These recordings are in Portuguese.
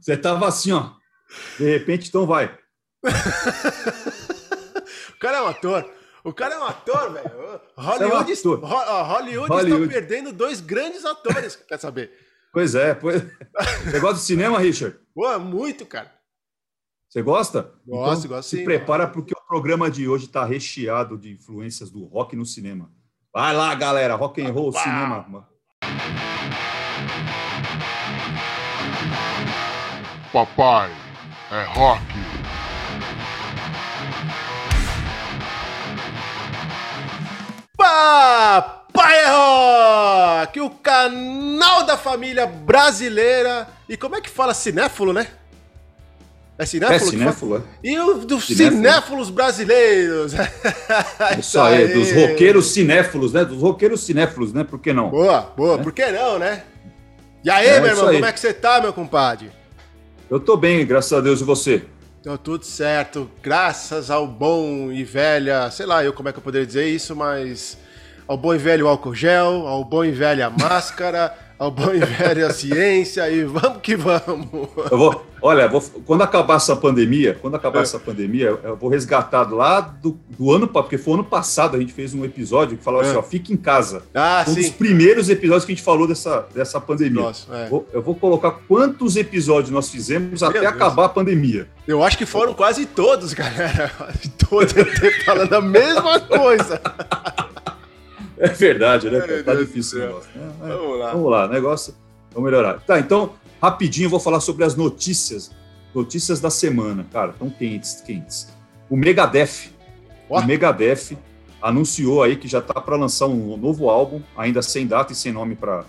Você tava assim, ó. De repente, então vai. o cara é um ator. O cara é um ator, velho. Hollywood, é um. Hollywood, Hollywood, está perdendo dois grandes atores, quer saber? Pois é, pois... Você gosta de cinema, Richard? Pô, muito, cara. Você gosta? Gosto, então, gosto Se sim, prepara mano. porque o programa de hoje está recheado de influências do rock no cinema. Vai lá, galera, rock and roll, Opa! cinema. Papai é rock. Papai é rock, o canal da família brasileira. E como é que fala cinéfilo, né? É cinéfilo? É cinéfilo, é. E o dos cinéfilos brasileiros. Isso aí, dos roqueiros cinéfilos, né? Dos roqueiros cinéfilos, né? Por que não? Boa, boa, é. por que não, né? E aí, é, meu irmão, aí. como é que você tá, meu compadre? Eu tô bem, graças a Deus, e você? Tô tudo certo, graças ao bom e velha, sei lá eu como é que eu poderia dizer isso, mas ao bom e velho álcool gel, ao bom e velha máscara, ao bom e velho ciência, e vamos que vamos. Eu vou, olha, vou, quando acabar essa pandemia, quando acabar é. essa pandemia, eu vou resgatar lá do, do ano, porque foi ano passado, a gente fez um episódio que falava é. assim, ó, fique em casa. Ah, um sim. dos primeiros episódios que a gente falou dessa, dessa pandemia. Nossa, é. vou, eu vou colocar quantos episódios nós fizemos Meu até Deus. acabar a pandemia. Eu acho que foram quase todos, galera. Quase todos falando a mesma coisa. É verdade, né? Tá difícil o negócio. Né? Vamos lá. Vamos lá, negócio. Vamos melhorar. Tá, então, rapidinho eu vou falar sobre as notícias. Notícias da semana, cara, tão quentes, quentes. O Megadeth. O Megadeth anunciou aí que já tá para lançar um novo álbum, ainda sem data e sem nome para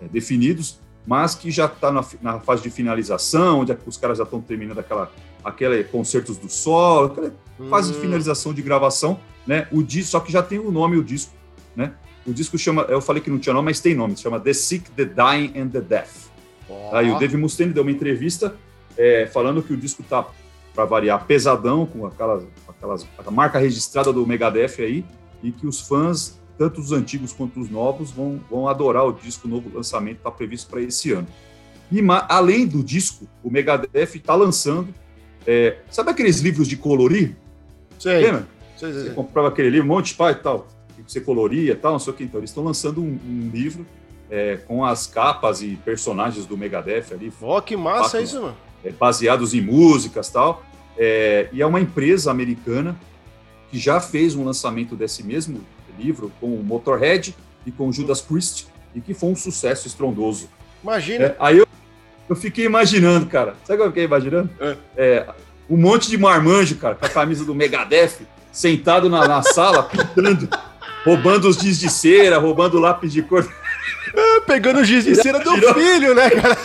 é, definidos, mas que já está na, na, fase de finalização, onde os caras já estão terminando aquela, aquela concertos do solo, aquela hum. fase de hum. finalização de gravação, né? O disco, só que já tem o nome o disco né? O disco chama, eu falei que não tinha nome, mas tem nome, se chama The Sick, The Dying and The Death. Oh. Aí o Dave Mustaine deu uma entrevista é, falando que o disco tá, para variar, pesadão, com aquelas, aquelas, a marca registrada do Megadeth aí, e que os fãs, tanto os antigos quanto os novos, vão, vão adorar o disco, o novo lançamento está previsto para esse ano. E além do disco, o Megadeth está lançando, é, sabe aqueles livros de colorir? Sei. Lembra? Sei, sei, Você comprava aquele livro, um monte de pai e tal que você coloria tal, não sei o que. Então, eles estão lançando um, um livro é, com as capas e personagens do Megadeth ali. Ó, que massa fato, isso, mano. É, baseados em músicas tal. É, e é uma empresa americana que já fez um lançamento desse mesmo livro com o Motorhead e com o Judas Priest e que foi um sucesso estrondoso. Imagina. É, aí eu, eu fiquei imaginando, cara. Sabe o que eu fiquei imaginando? É. é. um monte de marmanjo, cara, com a camisa do Megadeth, sentado na, na sala, pintando roubando os giz de cera, roubando o lápis de cor. Ah, pegando o giz de cera do filho, né, cara?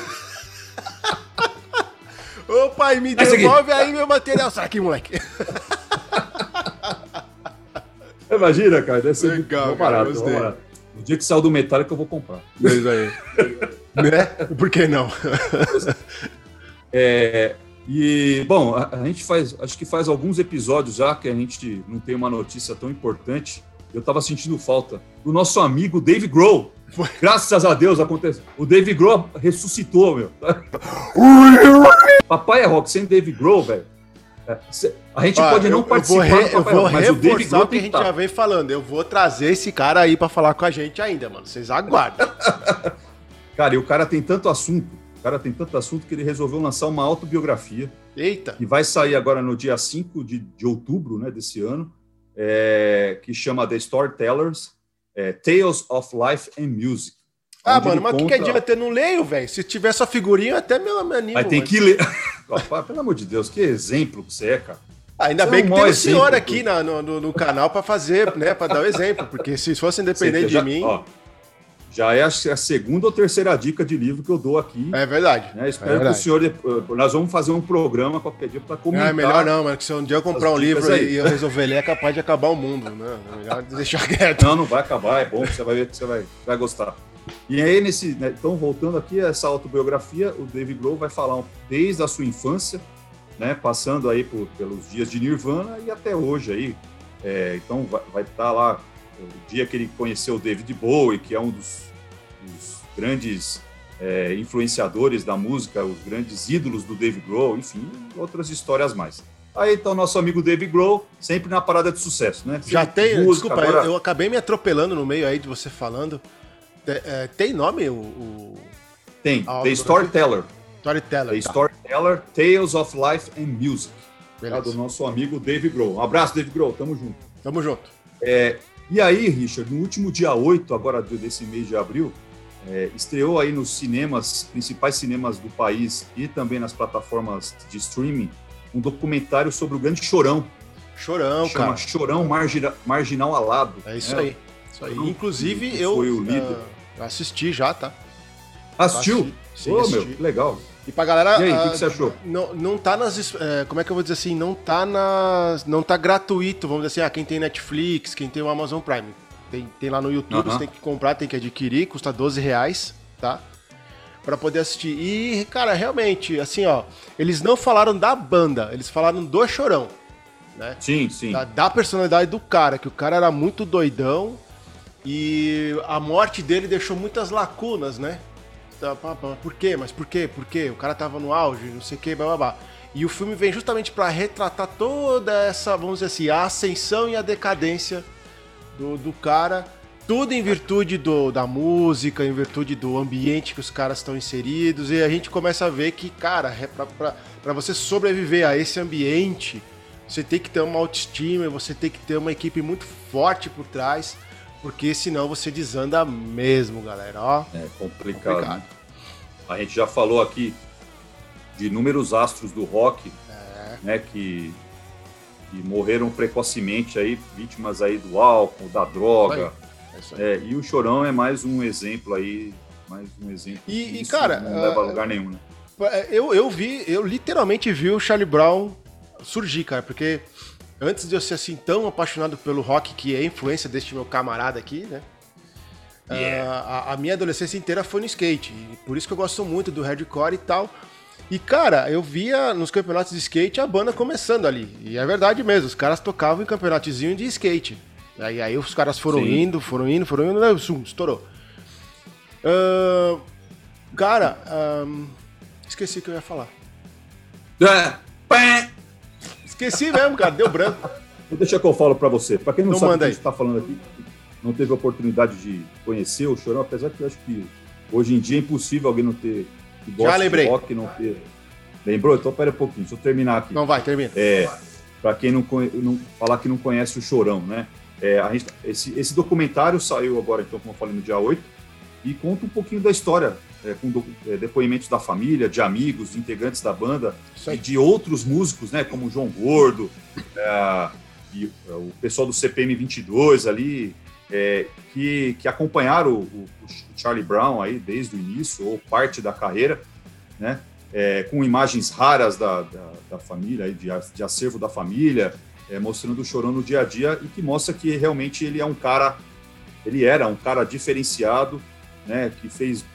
Ô pai, me devolve aí meu material. Sai aqui, moleque. Imagina, cara, deve ser Legal, muito barato, cara, barato. No dia que sair do metálico eu vou comprar. É isso aí. né? Por que não? é, e, bom, a, a, gente faz, acho que faz alguns episódios já que a gente não tem uma notícia tão importante eu estava sentindo falta do nosso amigo Dave Grohl. Graças a Deus aconteceu. O Dave Grohl ressuscitou, meu. Papai é rock sem Dave Grohl, velho. É, a gente ah, pode não eu, participar eu vou, re, eu vou mas o Dave Grohl o que a gente tá. já vem falando. Eu vou trazer esse cara aí para falar com a gente ainda, mano. Vocês aguardem. cara, e o cara tem tanto assunto. O cara tem tanto assunto que ele resolveu lançar uma autobiografia. Eita! E vai sair agora no dia 5 de, de outubro né, desse ano é, que chama The Storytellers, é, Tales of Life and Music. Ah, mano, mas o conta... que, que adianta? Eu não leio, velho. Se tiver sua figurinha, até me, me animo. Mas tem mas... que ler. Pelo amor de Deus, que exemplo que você é, cara. Ah, ainda você bem é um que tem um senhor aqui na, no, no, no, canal para fazer, né, para dar o exemplo, porque se fosse independente já, de mim. Ó, já é a, segunda ou terceira dica de livro que eu dou aqui. É verdade. Né? Espero é verdade. que o senhor. Eh, nós vamos fazer um programa qualquer dia para comentar. Não, é melhor não, mano, que se um dia eu comprar um livro aí. e eu resolver ler, é capaz de acabar o mundo, né? É melhor deixar quieto. Não, não vai acabar, é bom, você vai ver que você vai, vai gostar. E aí, nesse. Né, então, voltando aqui a essa autobiografia, o David Grohl vai falar desde a sua infância, né, passando aí por, pelos dias de Nirvana e até hoje aí. É, então, vai estar tá lá o dia que ele conheceu o David Bowie, que é um dos, dos grandes é, influenciadores da música, os grandes ídolos do Dave Grohl, enfim, outras histórias mais. Aí então nosso amigo Dave Grohl, sempre na parada de sucesso, né? Já tem, música, desculpa, agora... eu, eu, acabei me atropelando no meio aí de você falando. É, tem nome o, o... Tem, The Storyteller. Storyteller. The tá. Storyteller, Tales of Life and Music. Tá, do nosso amigo Dave Grohl. Um abraço, Dave Grohl, tamo junto. Tamo junto. É, e aí, Richard, no último dia 8, agora desse mês de abril, é, estreou aí nos cinemas, principais cinemas do país e também nas plataformas de streaming, um documentário sobre o grande Chorão. Chorão, Chama cara. Chorão Margina, Marginal Alado. É isso né? aí. Isso aí. Inclusive, eu foi o líder. Uh, assisti já, tá? Assistiu? Sim, oh, assisti. meu, legal. E pra galera. E aí, o que, que, você achou? Não, não tá nas. É, como é que eu vou dizer assim? Não tá nas. Não tá gratuito, vamos dizer assim, ah, quem tem Netflix, quem tem o Amazon Prime. Tem, tem lá no YouTube, você tem que comprar, tem que adquirir, custa 12 reais, tá? Pra poder assistir. E, cara, realmente, assim, ó, eles não falaram da banda, eles falaram do Chorão. Né? Sim, sim. Da, da personalidade do cara, que o cara era muito doidão e a morte dele deixou muitas lacunas, né? Tá, por quê? Mas por quê? Por quê? O cara tava no auge, não sei o quê. E o filme vem justamente para retratar toda essa, vamos dizer assim, a ascensão e a decadência do, do cara. Tudo em virtude do, da música, em virtude do ambiente que os caras estão inseridos. E a gente começa a ver que, cara, é para você sobreviver a esse ambiente, você tem que ter uma autoestima, você tem que ter uma equipe muito forte por trás porque senão você desanda mesmo, galera. Ó, é complicado. complicado. A gente já falou aqui de inúmeros astros do rock, é. né, que, que, morreram precocemente aí, vítimas aí do álcool, da droga. É é, e o Chorão é mais um exemplo aí, mais um exemplo. E, e cara, não leva a uh, lugar nenhum, né? É, eu, eu vi, eu literalmente vi o Charlie Brown surgir, cara, porque antes de eu ser assim tão apaixonado pelo rock, que é influência deste meu camarada aqui, né? Yeah. Uh, a, a, minha adolescência inteira foi no skate. Por isso que eu gosto muito do hardcore e tal. E, cara, eu via nos campeonatos de skate a banda começando ali. E é verdade mesmo, os caras tocavam em campeonatozinho de skate. Aí, aí os caras foram Sim. indo, foram indo, foram indo, né? Sum, estourou. Uh, cara, um, esqueci o que eu ia falar. É, Esqueci mesmo, cara, deu branco. Deixa que eu falo para você. Para quem não, não sabe o que a gente está falando aqui, não teve oportunidade de conhecer o Chorão, apesar que eu acho que hoje em dia é impossível alguém não ter que Já lembrei. rock não ter. Lembrou? Então pera um pouquinho, deixa eu terminar aqui. Não vai, termina. É, para quem não, não falar que não conhece o Chorão, né? É, a gente, esse, esse documentário saiu agora, então, como eu falei, no dia 8, e conta um pouquinho da história é, com do, é, depoimentos da família, de amigos, de integrantes da banda e de outros músicos, né, como o João Gordo é, e é, o pessoal do CPM 22 ali, é, que, que acompanharam o, o, Charlie Brown aí desde o início ou parte da carreira, né, é, com imagens raras da, da, da família, aí, de, de acervo da família, mostrando o Chorão no dia a dia e que mostra que realmente ele é um cara, ele era um cara diferenciado, né, que fez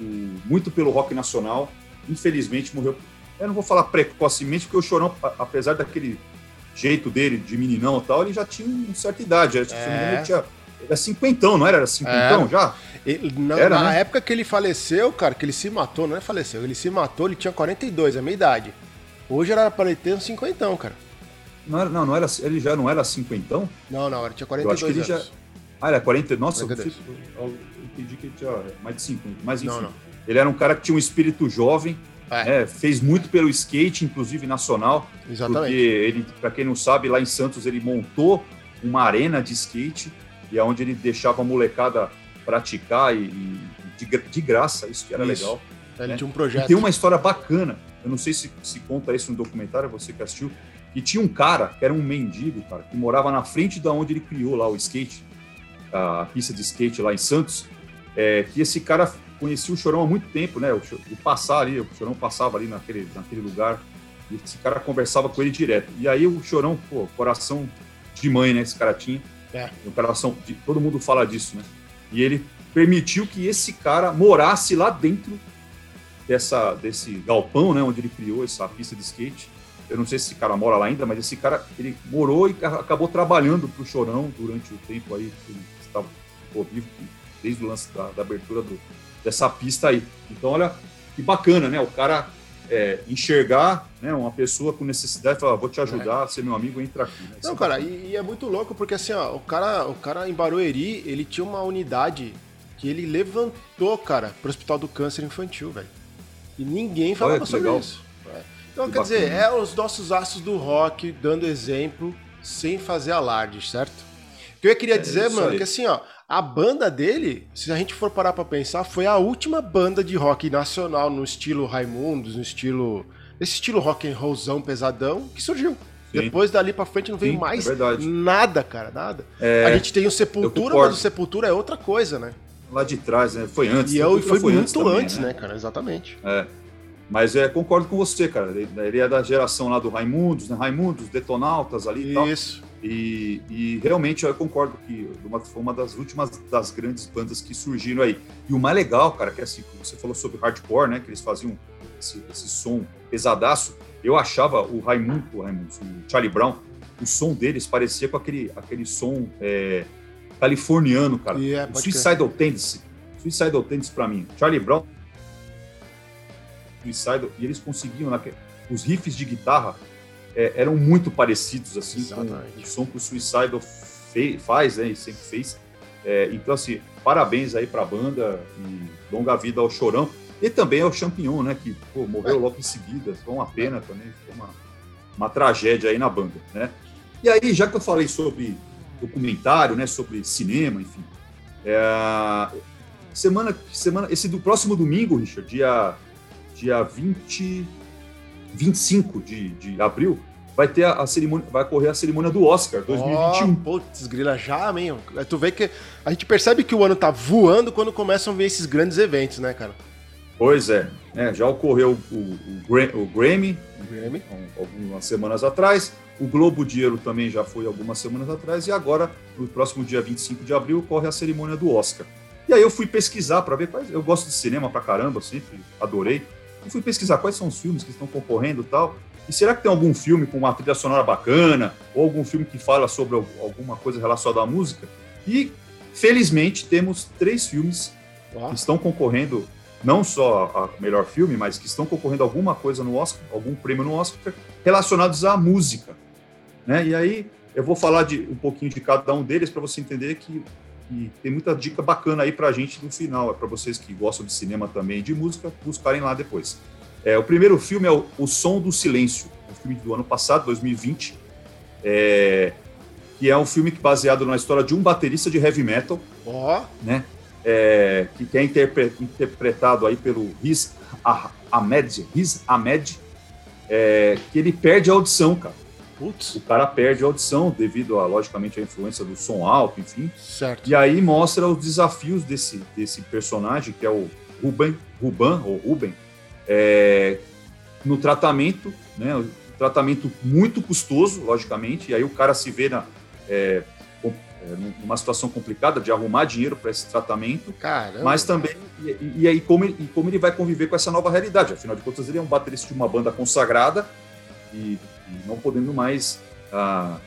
muito pelo rock nacional. Infelizmente morreu. Eu não vou falar precocemente, porque o Chorão, apesar daquele jeito dele de meninão e tal, ele já tinha uma certa idade. Era, é. ele tinha, era cinquentão, não era? Era cinquentão é. já? Ele, na, era, na né? época que ele faleceu, cara, que ele se matou, não é faleceu, ele se matou, ele tinha 42, a minha idade. Hoje era para ele ter uns cinquentão, cara. Não, era, não, não era, ele já não era cinquentão? Não, não, ele tinha 42 Eu acho que ele anos. Já... Ah, era 40, nossa, 42. eu, entendi que ele tinha mais de 50, mas enfim. Não, não. Ele era um cara que tinha um espírito jovem, é. É, fez muito pelo skate, inclusive nacional. Exatamente. Porque ele, para quem não sabe, lá em Santos ele montou uma arena de skate e aonde é ele deixava a molecada praticar e, e de, de, graça, isso que era isso. legal. Ele né? tinha um projeto. E tem uma história bacana, eu não sei se, se conta isso no documentário, você que assistiu, que tinha um cara, que era um mendigo, cara, que morava na frente da onde ele criou lá o skate, a pista de skate lá em Santos, é, que esse cara conhecia o Chorão há muito tempo, né? O, o passar ali, o Chorão passava ali naquele, naquele lugar e esse cara conversava com ele direto. E aí o Chorão, pô, coração de mãe, né? Esse cara tinha. É. Um coração, de, todo mundo fala disso, né? E ele permitiu que esse cara morasse lá dentro dessa, desse galpão, né? Onde ele criou essa pista de skate. Eu não sei se esse cara mora lá ainda, mas esse cara, ele morou e acabou trabalhando para o Chorão durante o tempo aí que ele pô, vivo desde o lance da, da abertura do, dessa pista aí. Então, olha que bacana, né? O cara é, enxergar né, uma pessoa com necessidade e falar, vou te ajudar, é. ser meu amigo, entra aqui. Né? Não, cara, e, e, é muito louco porque assim, ó, o cara, o cara em Barueri, ele tinha uma unidade que ele levantou, cara, pro Hospital do Câncer Infantil, velho. E ninguém falava Olha, sobre legal. isso. É. Então, que quer bacana. dizer, é os nossos astros do rock dando exemplo sem fazer alarde, certo? O que eu queria é dizer, mano, aí. que assim, ó, a banda dele, se a gente for parar pra pensar, foi a última banda de rock nacional no estilo Raimundos, no estilo. Esse estilo rock and rollzão pesadão que surgiu. Sim. Depois dali pra frente não veio Sim, mais é nada, cara, nada. É, a gente tem o Sepultura, mas o Sepultura é outra coisa, né? Lá de trás, né? Foi antes. E eu, foi, foi, muito antes, também, antes né? né? cara? Exatamente. É. Mas é, concordo com você, cara. Ele é da geração lá do Raimundos, né? Raimundos, Detonautas ali e tal. Isso. E, e, realmente eu concordo que foi uma das últimas das grandes bandas que surgiram aí. E o mais legal, cara, que é assim, você falou sobre hardcore, né? Que eles faziam esse, esse som pesadaço. Eu achava o Raimundo, o Raimundo, o Charlie Brown, o som deles parecia com aquele, aquele som é, californiano, cara. Yeah, o Suicidal Tendency. Suicidal Tendency pra mim. Charlie Brown Suicidal, e eles conseguiam, né, os riffs de guitarra é, eram muito parecidos, assim, Exatamente. com o som que o Suicidal faz, né, e sempre fez. É, então, assim, parabéns aí pra banda e longa vida ao Chorão. E também ao Champignon, né, que pô, morreu logo em seguida, foi uma pena também, foi uma, uma tragédia aí na banda, né. E aí, já que eu falei sobre documentário, né, sobre cinema, enfim, é, semana, semana, esse do próximo domingo, Richard, dia dia 20, 25 de, de abril, vai ter a, a, cerimônia, vai ocorrer a cerimônia do Oscar 2021. Oh, putz, grila já, man. Tu vê que a gente percebe que o ano tá voando quando começam a ver esses grandes eventos, né, cara? Pois é, é já ocorreu o, o, o Grammy, Grammy. algumas semanas atrás, o Globo de Ouro também já foi algumas semanas atrás, e agora, no próximo dia 25 de abril, ocorre a cerimônia do Oscar. E aí eu fui pesquisar para ver quais. Eu gosto de cinema pra caramba, sempre adorei. Eu fui pesquisar quais são os filmes que estão concorrendo e tal. E será que tem algum filme com uma trilha sonora bacana? Ou algum filme que fala sobre alguma coisa relacionada à música? E, felizmente, temos três filmes que estão concorrendo, não só a melhor filme, mas que estão concorrendo a alguma coisa no Oscar, algum prêmio no Oscar, relacionados à música. Né? E aí eu vou falar de um pouquinho de cada um deles para você entender que e tem muita dica bacana aí para a gente no final. É para vocês que gostam de cinema também e de música, buscarem lá depois. É, o primeiro filme é o, o Som do Silêncio, um filme do ano passado, 2020, é, que é um filme baseado na história de um baterista de heavy metal, oh. né? É, que, é interpre, interpretado aí pelo Riz Ahmed, Riz Ahmed, é, que ele perde a audição, cara. Putz. o cara perde a audição devido a, logicamente, a influência do som alto, enfim. Certo. E aí mostra os desafios desse, desse personagem, que é o Ruben, Ruban, ou Ruben, é, no tratamento, né? Um tratamento muito custoso, logicamente, e aí o cara se vê na, é, é numa situação complicada de arrumar dinheiro para esse tratamento, Caramba, mas também e, e, aí como ele, e como ele vai conviver com essa nova realidade. Afinal de contas, ele é um baterista de uma banda consagrada e não podendo mais ah,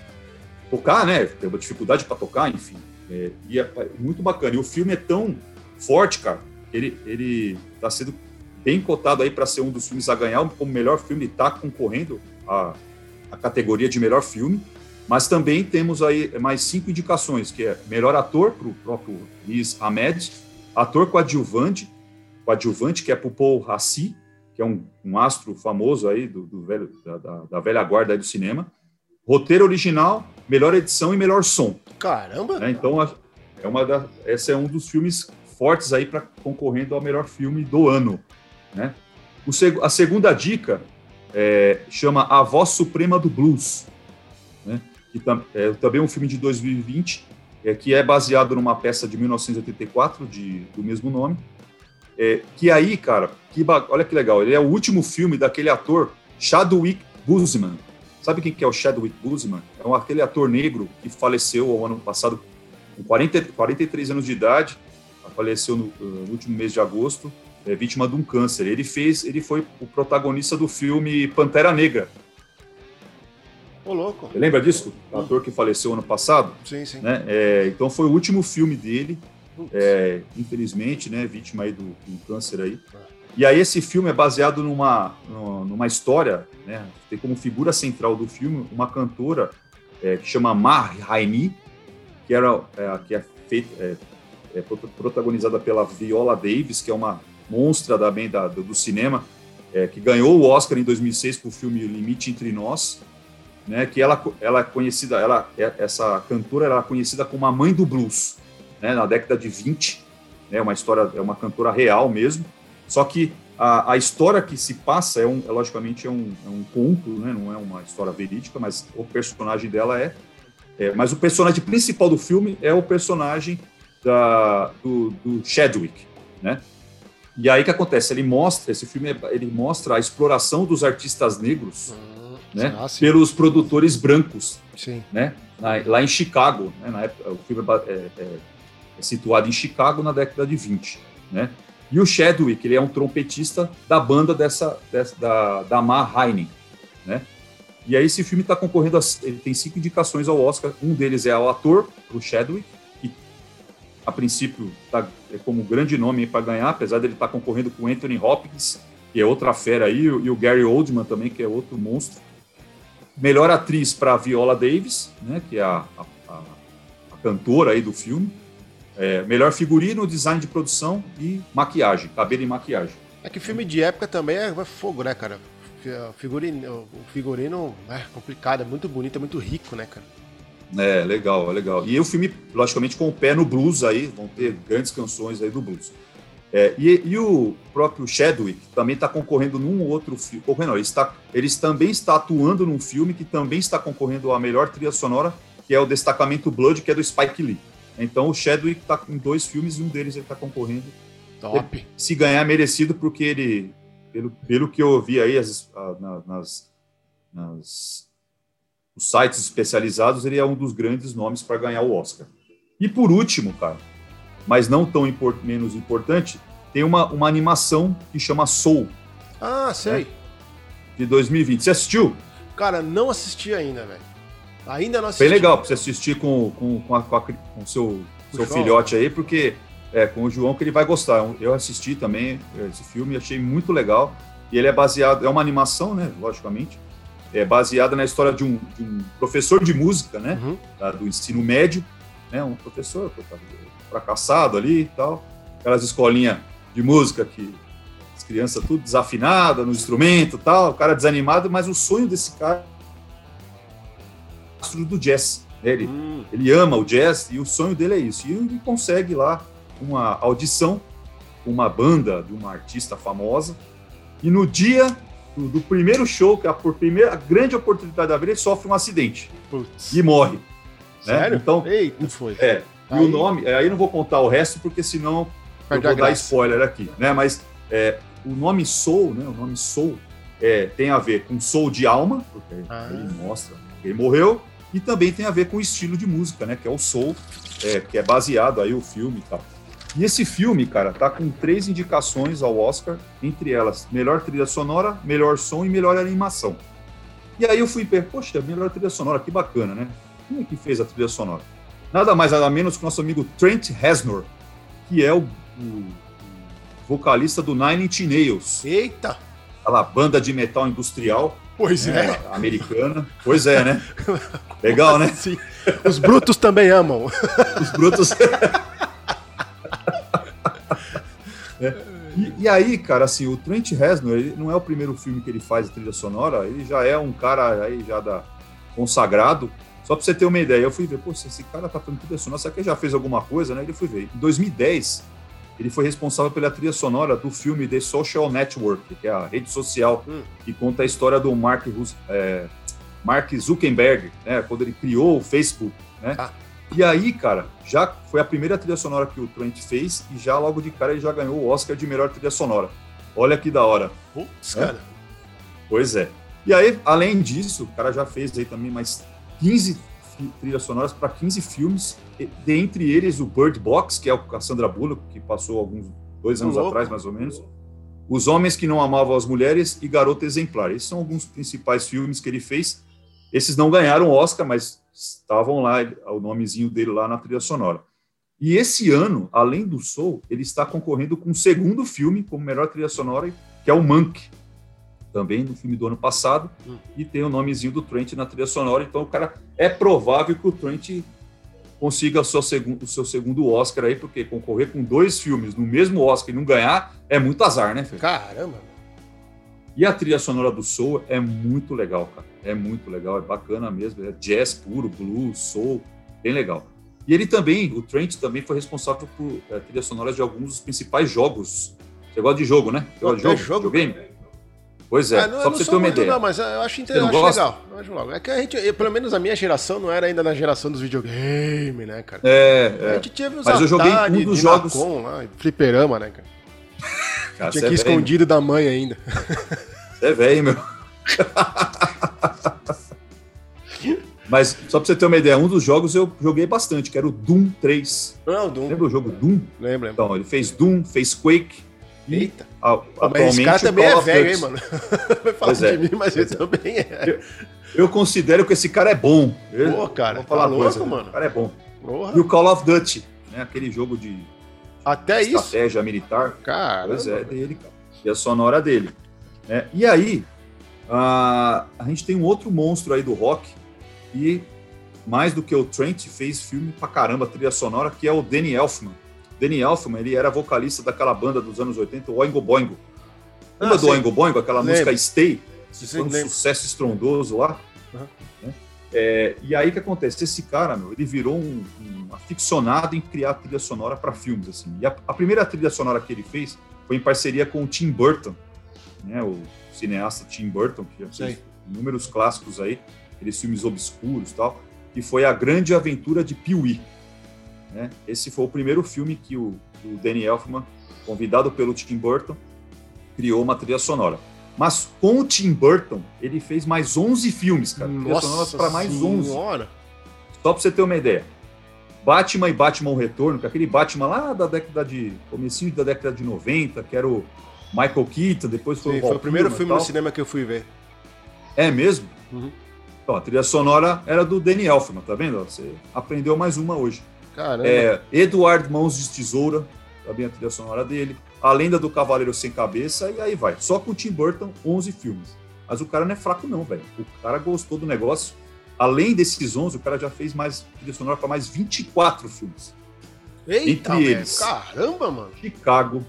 tocar, né? Tem uma dificuldade para tocar, enfim. É, e é, é, muito bacana. E o filme é tão forte, cara. Ele ele está sendo bem cotado aí para ser um dos filmes a ganhar como melhor filme. Está concorrendo a, a categoria de melhor filme. Mas também temos aí mais cinco indicações, que é melhor ator para o próprio Riz Ahmed, ator coadjuvante, coadjuvante que é para o Paul Rassi, que é um, um astro famoso aí do, do velho, da, da, velha guarda do cinema. Roteiro original, melhor edição e melhor som. Caramba! Né? Então, é uma da, esse é um dos filmes fortes aí para concorrendo ao melhor filme do ano. Né? O, a segunda dica é, chama A Voz Suprema do Blues, né? que tam, é também um filme de 2020, é, que é baseado numa peça de 1984 de, do mesmo nome, é, que aí, cara, que, olha que legal, ele é o último filme daquele ator Chadwick Boseman. Sabe quem que é o Chadwick Boseman? É um, aquele ator negro que faleceu ao ano passado com 40, 43 anos de idade, faleceu no, no último mês de agosto, é vítima de um câncer. Ele fez, ele foi o protagonista do filme Pantera Negra. Ô, louco. Você lembra disso? O ator que faleceu ano passado? Sim, sim. Né? É, então foi o último filme dele é, infelizmente, né, vítima aí do, do, câncer aí. E aí esse filme é baseado numa, numa história, né, tem como figura central do filme uma cantora é, que chama Mar Raimi, que, era, é, que é, feita, é, é, protagonizada pela Viola Davis, que é uma monstra da, bem, da, do, cinema, é, que ganhou o Oscar em 2006 com o filme Limite Entre Nós, né, que ela, ela é conhecida, ela, é, essa cantora era conhecida como a mãe do blues, né, na década de 20, né, uma história, é uma cantora real mesmo, só que a, a história que se passa é, um, é logicamente é um, é um conto, né, não é uma história verídica, mas o personagem dela é, é mas o personagem principal do filme é o personagem da, do, do Chadwick, né, e aí o que acontece? Ele mostra, esse filme, ele mostra a exploração dos artistas negros, hum, né, ah, pelos produtores brancos, sim. né, na, lá em Chicago, né, na época, o filme é, é, é, situado em Chicago na década de 20, né, e o Chadwick, ele é um trompetista da banda dessa, dessa da, da Ma Heine, né, e aí esse filme está concorrendo, a, ele tem cinco indicações ao Oscar, um deles é o ator, o Chadwick, a princípio tá é como grande nome para ganhar, apesar dele estar tá concorrendo com Anthony Hopkins, que é outra fera aí, e o Gary Oldman também, que é outro monstro. Melhor atriz para Viola Davis, né, que é a, a, a cantora aí do filme. É, melhor figurino, design de produção e maquiagem, cabelo e maquiagem. É que filme de época também é fogo, né, cara? Figurino, o figurino é complicado, é muito bonito, é muito rico, né, cara? É, legal, é legal. E o filme, logicamente, com o pé no blues aí, vão ter grandes canções aí do blues. É, e, e, o próprio Chadwick também está concorrendo num outro filme. Concorrendo, ele, está, ele também está atuando num filme que também está concorrendo à melhor trilha sonora, que é o Destacamento Blood, que é do Spike Lee. Então o Chadwick está com dois filmes e um deles ele está concorrendo. Top. Ele, se ganhar, é merecido, porque ele, pelo, pelo que eu ouvi aí as, nas, nas os sites especializados, ele é um dos grandes nomes para ganhar o Oscar. E por último, cara, mas não tão import, menos importante, tem uma, uma animação que chama Soul. Ah, sei. Né? De 2020. Você assistiu? Cara, não assisti ainda, velho. Ainda não assisti. Bem legal para você assistir com, com, com, a, com, a, com seu, seu filhote aí, porque é com o João que ele vai gostar. Eu assisti também esse filme, achei muito legal. E ele é baseado, é uma animação, né? Logicamente é baseada na história de um, de um professor de música, né, uhum. da, do ensino médio, né, um professor fracassado ali e tal, aquelas escolinhas de música que as crianças tudo desafinada no instrumento tal, o cara desanimado, mas o sonho desse cara é do jazz, né, ele, hum. ele ama o jazz e o sonho dele é isso, e ele consegue lá uma audição com uma banda de uma artista famosa, e no dia do, do primeiro show, que é a, por primeira, a grande oportunidade da vida, ele sofre um acidente Putz. e morre. Né? Sério? Então, Eita, foi. É, aí... E o nome, é, aí não vou contar o resto, porque senão Perde eu vou dar spoiler aqui, né? Mas é, o nome Soul, né? O nome Soul é, tem a ver com Soul de alma, porque ah. ele mostra que ele morreu, e também tem a ver com o estilo de música, né? Que é o Soul, é, que é baseado aí o filme e tal. E esse filme, cara, tá com três indicações ao Oscar, entre elas melhor trilha sonora, melhor som e melhor animação. E aí eu fui ver, poxa, melhor trilha sonora, que bacana, né? Quem é que fez a trilha sonora? Nada mais, nada menos que o nosso amigo Trent Reznor, que é o, o vocalista do Nine Inch Nails. Eita! Aquela banda de metal industrial. Pois né, é. Americana. Pois é, né? Legal, né? Sim. Os brutos também amam. Os brutos. É. E, e, aí, cara, assim, o Trent Reznor, ele não é o primeiro filme que ele faz a trilha sonora, ele já é um cara aí já da, consagrado. Só pra você ter uma ideia, eu fui ver, pô, esse cara tá fazendo trilha sonora, será que ele já fez alguma coisa, né? Ele fui ver. Em 2010, ele foi responsável pela trilha sonora do filme The Social Network, que é a rede social hum. que conta a história do Mark, é, Mark Zuckerberg, né? Quando ele criou o Facebook, né? Ah. E aí, cara, já foi a primeira trilha sonora que o Trent fez e já logo de cara ele já ganhou o Oscar de melhor trilha sonora. Olha que da hora. Putz, é? cara. Pois é. E aí, além disso, o cara já fez aí também mais 15 trilhas sonoras para 15 filmes, dentre eles o Bird Box, que é o Cassandra Bullock, que passou alguns dois anos atrás, mais ou menos. Os Homens que Não Amavam as Mulheres e Garota Exemplar. Esses são alguns principais filmes que ele fez. Esses não ganharam Oscar, mas estavam lá, o nomezinho dele lá na trilha sonora. E esse ano, além do Soul, ele está concorrendo com um segundo filme como melhor trilha sonora, que é o Monk, também no filme do ano passado, hum. e tem o nomezinho do Trent na trilha sonora. Então, o cara é provável que o Trent consiga o seu segundo, o seu segundo Oscar aí, porque concorrer com dois filmes no mesmo Oscar e não ganhar é muito azar, né, Fê? Caramba! E a trilha sonora do Soul é muito legal, cara. É muito legal, é bacana mesmo. É jazz puro, blues, soul, bem legal. E ele também, o Trent também foi responsável por é, trilha sonora de alguns dos principais jogos. Você gosta de jogo, né? Você gosta de jogo? jogo? Game? Pois é, ah, não, só pra você ter uma ideia. Não, mas eu acho, inter... eu acho legal. Eu acho legal. É que a gente, pelo menos a minha geração não era ainda na geração dos videogames, né, cara? É, é. A gente tinha os Mas eu joguei um dos jogos. Lá, fliperama, né, cara? cara tinha aqui é escondido da mãe ainda. Você é velho, meu. Mas só pra você ter uma ideia, um dos jogos eu joguei bastante, que era o Doom 3. Não, o Doom. Lembra o jogo Doom? Lembra. Então, ele fez Doom, fez Quake, Eita. A, atualmente, mas esse cara também é velho, hein, mano? Vai falar de é. mim, mas ele também é. Eu, eu, considero que esse cara é bom. Pô, cara, vou falar tá louco, coisa, mano. O cara é bom. Porra. E o Call of Duty, né? Aquele jogo de Até estratégia isso? militar. Cara. Pois é, dele, cara. E a sonora dele. Né? E aí, a, a gente tem um outro monstro aí do rock e mais do que o Trent fez filme pra caramba, trilha sonora, que é o Danny Elfman Danny Elfman, ele era vocalista daquela banda dos anos 80, o Oingo Boingo. Lembra ah, do Oingo Boingo, aquela Lembra. música Stay? Que foi um sucesso estrondoso lá. Uhum. Né? É, e aí o que acontece? Esse cara, meu, ele virou um, um aficionado em criar trilha sonora para filmes. Assim. E a, a, primeira trilha sonora que ele fez foi em parceria com o Tim Burton, né, o cineasta Tim Burton, que já fez inúmeros clássicos aí, aqueles filmes obscuros e tal, que foi A Grande Aventura de Pee-wee. Né? Esse foi o primeiro filme que o, o Danny Elfman, convidado pelo Tim Burton, criou uma trilha sonora. Mas com o Tim Burton, ele fez mais 11 filmes, cara. Nossa para mais senhora. 11. Só para você ter uma ideia. Batman e Batman Retorno, que aquele Batman lá da década de. comecinho da década de 90, que era o Michael Keaton, depois foi Sim, o Foi o primeiro filme no cinema que eu fui ver. É mesmo? Uhum. Então, a trilha sonora era do Danny Elfman, tá vendo? Você aprendeu mais uma hoje. Caramba. É, Eduardo Mãos de Tesoura, também a trilha sonora dele. A Lenda do Cavaleiro Sem Cabeça, e aí vai. Só com o Tim Burton, 11 filmes. Mas o cara não é fraco, não, velho. O cara gostou do negócio. Além desses 11, o cara já fez mais trilha sonora para mais 24 filmes. Eita, Entre eles, caramba, mano. Chicago,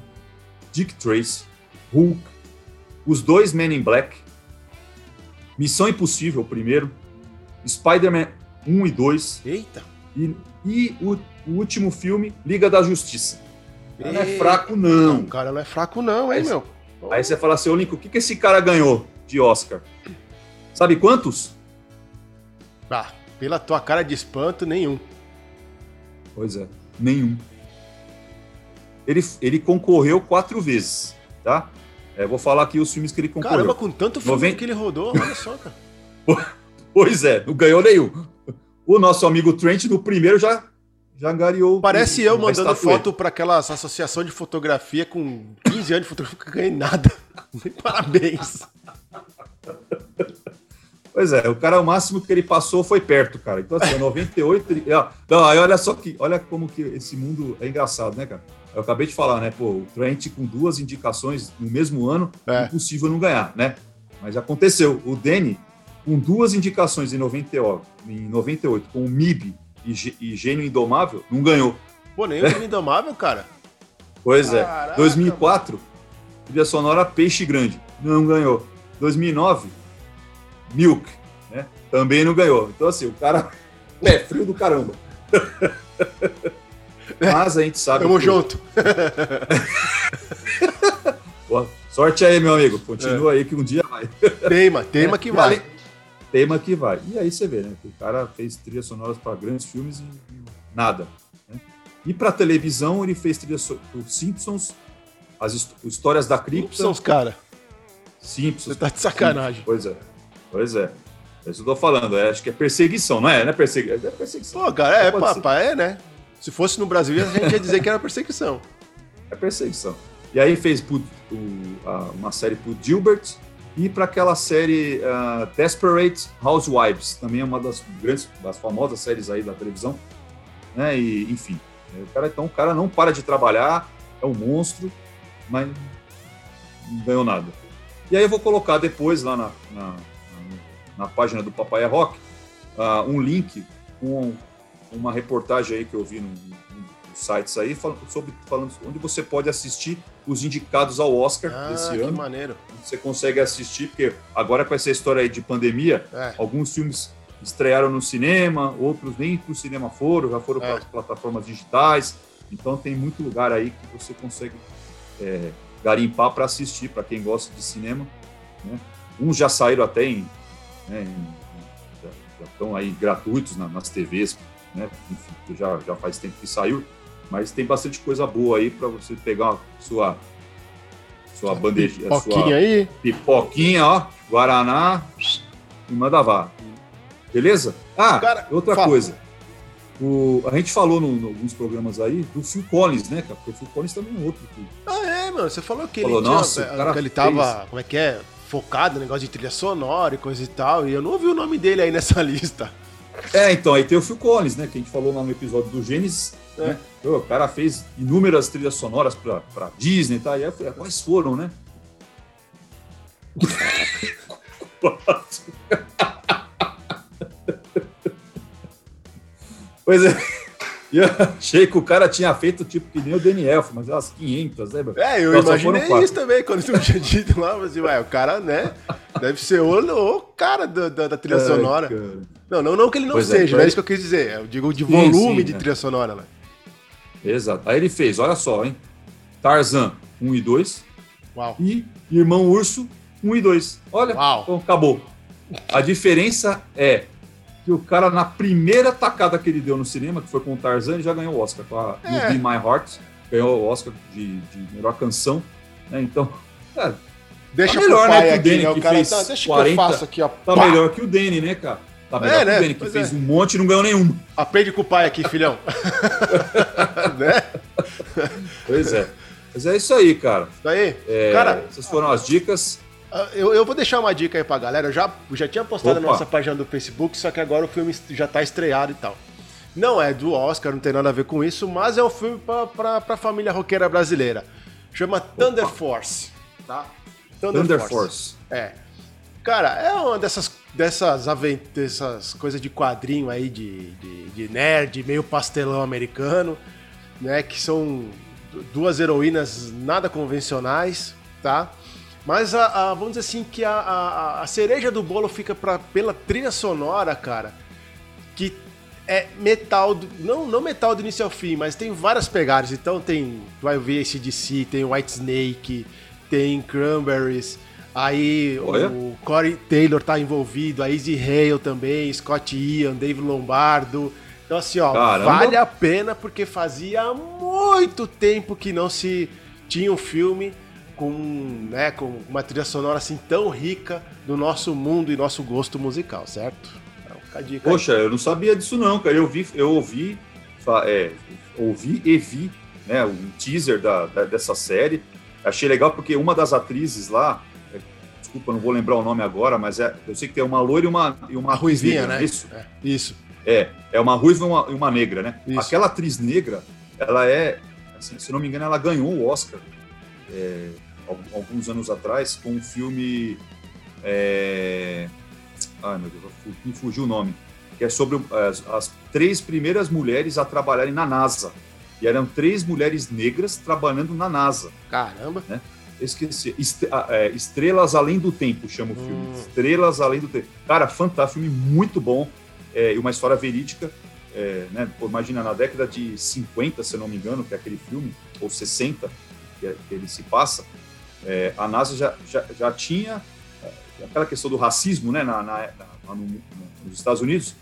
Dick Trace, Hulk, os dois Men in Black, Missão Impossível, o primeiro, Spider-Man 1 e 2. Eita. E e o, o último filme, Liga da Justiça. Ele não é fraco, não. O cara não é fraco, não, hein, aí, meu? Aí você fala assim, ô Lincoln, o que, que esse cara ganhou de Oscar? Sabe quantos? Ah, pela tua cara de espanto, nenhum. Pois é, nenhum. Ele, ele concorreu quatro vezes, tá? É, vou falar aqui os filmes que ele concorreu. Caramba, com tanto filme 90... que ele rodou, olha só, cara. pois é, não ganhou nenhum. O nosso amigo Trent, no primeiro, já, já angariou. Parece eu mandando foto para aquela associação de fotografia com 15 anos de fotografia que ganhei nada. Parabéns. Pois é, o cara, o máximo que ele passou foi perto, cara. Então, assim, 98. Ele... Não, aí olha só que. Olha como que esse mundo é engraçado, né, cara? Eu acabei de falar, né? Pô, o Trent com duas indicações no mesmo ano, é. impossível não ganhar, né? Mas aconteceu. O Danny com duas indicações em 98, em 98 com o MIB e, e Gênio Indomável, não ganhou. Pô, nem o Gênio Indomável, cara. Pois é. Caraca, é. 2004, mano. trilha sonora Peixe Grande, não ganhou. 2009, Milk, né? Também não ganhou. Então, assim, o cara é frio do caramba. Mas a gente sabe. Tamo que... junto. Boa. Sorte aí, meu amigo. Continua é. aí que um dia vai. Teima, teima é. que vai tema que vai. E aí você vê, né? Que o cara fez trilhas sonoras para grandes filmes e nada. Né? E para televisão, ele fez trilhas para Simpsons, as histórias da cripta. Simpsons, cara. Simpsons. Você tá de sacanagem. Simpsons, pois é. Pois é. É isso que eu tô falando. É, acho que é perseguição, não é? Não é, persegui... é perseguição. Pô, cara, é, papai, é, né? Se fosse no Brasil, a gente ia dizer que era perseguição. É perseguição. E aí fez o, uma série pro Gilbert, e para aquela série uh, Desperate Housewives, também é uma das grandes, das famosas séries aí da televisão, né? E, enfim. O cara, então o cara não para de trabalhar, é um monstro, mas não ganhou nada. E aí eu vou colocar depois lá na, na, na página do Papai é Rock uh, um link com uma reportagem aí que eu vi nos sites aí falando sobre falando onde você pode assistir os indicados ao Oscar ah, desse que ano. maneiro. Você consegue assistir porque agora com essa história aí de pandemia, É. alguns filmes estrearam no cinema, outros nem para o cinema foram, já foram É. para as plataformas digitais. Então tem muito lugar aí que você consegue é, garimpar para assistir, para quem gosta de cinema. Né? Uns já saíram até em, né, em- já, já estão aí gratuitos na- nas TVs, né? Enfim, já, já faz tempo que saiu, mas tem bastante coisa boa aí para você pegar sua sua bandejinha, a sua aí. pipoquinha, ó, guaraná e manda vá. Beleza? Ah, Cara, outra fala. coisa. O, a gente falou no- alguns programas aí do Phil Collins, né, cara? Porque o Phil Collins também é outro. Ah, é, mano. Você falou que Falou, ele tinha, "Nossa, o cara que ele tava, fez." como é que é? Focado no negócio de trilha sonora e coisa e tal. E eu não ouvi o nome dele aí nessa lista. É, então, aí tem o Phil Collins, né? Que a gente falou lá no episódio do Gênesis. É. Né? O cara fez inúmeras trilhas sonoras pra, pra Disney tá? e tal. E aí eu falei, quais foram, né? pois é. E eu achei que o cara tinha feito tipo que nem o Daniel, mas umas 500, né? É, eu só imaginei foram quatro. isso também quando tu tinha dito lá. Mas, assim, ué, o cara, né? Deve ser o, o cara da, da, da trilha sonora. cara. Não, não, não que ele não Pois é, seja, não foi- é isso que eu quis dizer. Eu digo de Sim, volume sim, de é. trilha sonora, né? Exato. Aí ele fez, olha só, hein? Tarzan 1 e 2 Uau. e Irmão Urso 1 e 2. Olha, então acabou. A diferença é que o cara, na primeira tacada que ele deu no cinema, que foi com o Tarzan, ele já ganhou o Oscar. Com a É. Be My Heart, ganhou o Oscar de, de melhor canção. Né? Então, cara, Deixa Tá melhor, né, que o aqui, Danny né? O que cara fez tá, deixa 40, que eu faço aqui, ó. tá Pá! melhor que o Danny, né, cara? Tá melhor É, né? o Danny, que Pois fez é. um monte e não ganhou nenhuma. Aprende com o pai aqui, filhão. né? Pois é. Mas é isso aí, cara. Isso aí. É, Cara, essas foram as dicas. Ah, Eu, eu vou deixar uma dica aí pra galera. Eu já, já tinha postado na Opa. nossa página do Facebook, só que agora o filme já tá estreado e tal. Não é do Oscar, não tem nada a ver com isso, mas é um filme pra, pra, pra família roqueira brasileira. Chama Thunder Force, tá? Thunder Force. É. Cara, é uma dessas, dessas, dessas coisas de quadrinho aí de, de, de nerd, meio pastelão americano, né? Que são du- duas heroínas nada convencionais, tá? Mas a, a- vamos dizer assim que a, a, a cereja do bolo fica pra, pela trilha sonora, cara, que é metal, do, não, não metal do início ao fim, mas tem várias pegadas. Então tem, vai ver esse DC, tem White Snake, tem Cranberries, aí Olha. o Corey Taylor tá envolvido, a Easy Hale também, Scott Ian, Dave Lombardo. Então assim, ó, Caramba. vale a pena porque fazia muito tempo que não se tinha um filme com, né, com uma trilha sonora assim tão rica do nosso mundo e nosso gosto musical, certo? Então, fica dica. Poxa, eu não sabia disso não, cara. Eu vi, eu ouvi, é, ouvi e vi, né, um teaser da, da- dessa série. Achei legal porque uma das atrizes lá, desculpa, não vou lembrar o nome agora, mas é, eu sei que tem uma loira e uma e uma ruivinha, negra, né? é Isso. É, isso. É, é uma ruiva e uma, uma negra, né? Isso. Aquela atriz negra, ela é, assim, se não me engano, ela ganhou o Oscar é, al- alguns anos atrás com um filme. É... Ai, meu Deus, me fugiu o nome. Que é sobre o- as, as três primeiras mulheres a trabalharem na NASA. E eram três mulheres negras trabalhando na NASA. Caramba. Eu Esqueci. Ah, é, Estrelas Além do Tempo chama o filme. Hum. Estrelas Além do Tempo. Cara, fantástico, filme muito bom. É, e uma história verídica. É, né? Pô, imagina, na década de 50, se eu não me engano, que é aquele filme, ou 60, que, é- que ele se passa, é, a NASA já, já, já tinha é, aquela questão do racismo né? na, na- na- no- nos Estados Unidos.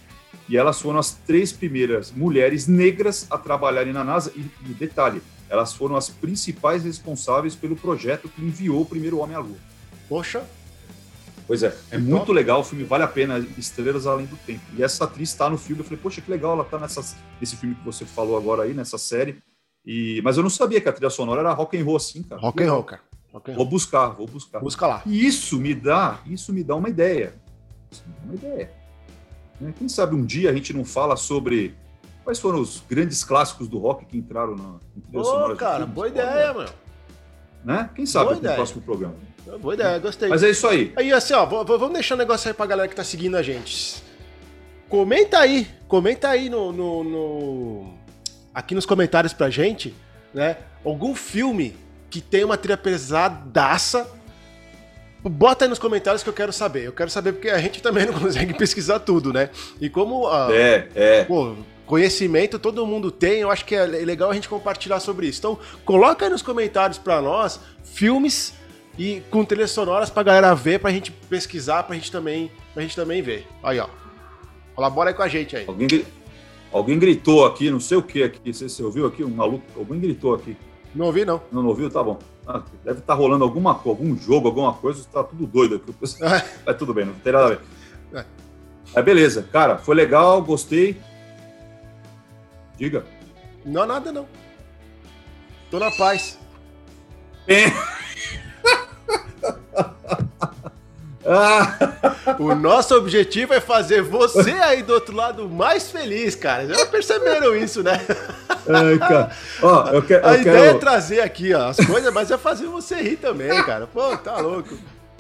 E elas foram as três primeiras mulheres negras a trabalharem na NASA. E, e detalhe, elas foram as principais responsáveis pelo projeto que enviou o primeiro homem à Lua. Poxa, Pois é, é muito top. legal, o filme vale a pena, Estrelas Além do Tempo. E essa atriz está no filme, eu falei, poxa, que legal, ela está nesse filme que você falou agora aí, nessa série. E, mas eu não sabia que a trilha sonora era rock and roll assim, cara. rock and roll, cara. Rock and Vou buscar, vou buscar. Busca lá. E isso me dá, isso me dá uma ideia. Isso me dá uma ideia. Né? Quem sabe um dia a gente não fala sobre quais foram os grandes clássicos do rock que entraram na Ô, cara, boa ideia, mano. Né? Quem sabe no próximo programa. Boa ideia, gostei. Mas é isso aí. Aí, assim, ó, vamos deixar um negócio aí pra galera que tá seguindo a gente. Comenta aí, comenta aí no, no, no... aqui nos comentários pra gente, né? Algum filme que tem uma trilha pesadaça Bota aí nos comentários que eu quero saber. Eu quero saber porque a gente também não consegue pesquisar tudo, né? E como. Uh, é, é. Pô, conhecimento todo mundo tem, eu acho que é legal a gente compartilhar sobre isso. Então, coloca aí nos comentários para nós filmes e com trilhas sonoras pra galera ver, pra gente pesquisar, pra gente também, pra gente também ver. Aí, ó. Colabora aí com a gente aí. Alguém, alguém gritou aqui, não sei o que aqui. Você, você ouviu aqui? Um maluco. Alguém gritou aqui. Não ouvi, não. Não, não ouviu? Tá bom. Ah, deve estar tá rolando alguma, algum jogo, alguma coisa, está tudo doido aqui. É. tudo bem, não tem nada a ver. É. beleza, cara, foi legal, gostei. Diga. Não, nada não. Tô na paz. É. Ah. O nosso objetivo é fazer você aí do outro lado mais feliz, cara. Já perceberam isso, né? Ai, cara. Ó, eu quero, eu a ideia quero... é trazer aqui ó, as coisas, mas é fazer você rir também, cara. Pô, tá louco.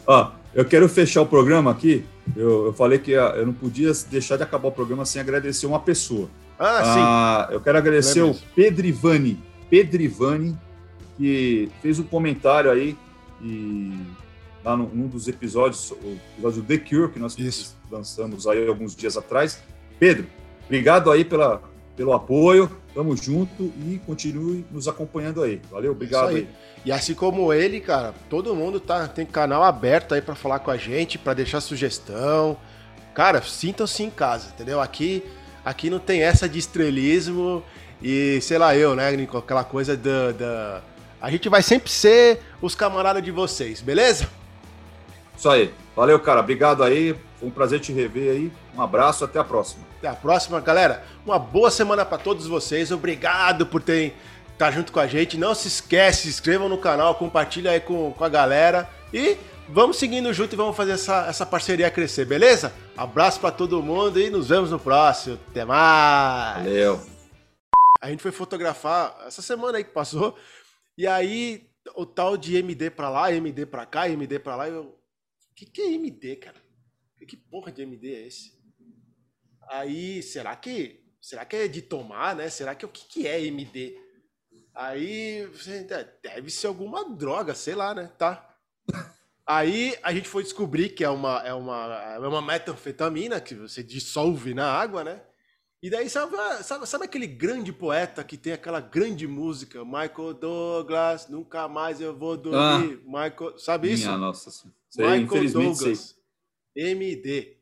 Ó, eu quero fechar o programa aqui. Eu, eu falei que eu não podia deixar de acabar o programa sem agradecer uma pessoa. Ah, sim. Ah, eu quero agradecer o Pedrivani. Pedrivani, que fez um comentário aí e lá no, num dos episódios, o episódio The Cure, que nós Isso. lançamos aí alguns dias atrás. Pedro, obrigado aí pela, pelo apoio, tamo junto e continue nos acompanhando aí. Valeu, obrigado aí. aí. E assim como ele, cara, todo mundo tá, tem canal aberto aí para falar com a gente, para deixar sugestão. Cara, sintam-se em casa, entendeu? Aqui, aqui não tem essa de estrelismo e sei lá eu, né, Nico? Aquela coisa da. da... A gente vai sempre ser os camaradas de vocês, beleza? Isso aí. Valeu, cara. Obrigado aí. Foi um prazer te rever aí. Um abraço, até a próxima. Até a próxima, galera. Uma boa semana para todos vocês. Obrigado por terem estar tá junto com a gente. Não se esquece, se inscrevam no canal, compartilha aí com, com a galera e vamos seguindo junto e vamos fazer essa, essa parceria crescer, beleza? Abraço para todo mundo e nos vemos no próximo. Até mais. Valeu. A gente foi fotografar essa semana aí que passou e aí o tal de MD para lá, MD para cá, MD para lá, eu que, que é MD, cara? Que porra de MD é esse? Aí, será que será que é de tomar, né? Será que o que, que é MD? Aí, deve ser alguma droga, sei lá, né? Tá. Aí a gente foi descobrir que é uma, é uma, é uma metanfetamina que você dissolve na água, né? E daí, sabe, sabe, sabe, aquele grande poeta que tem aquela grande música? Michael Douglas, nunca mais eu vou dormir. Ah, Michael, sabe isso? Minha nossa Sei, Michael Douglas, sei. MD.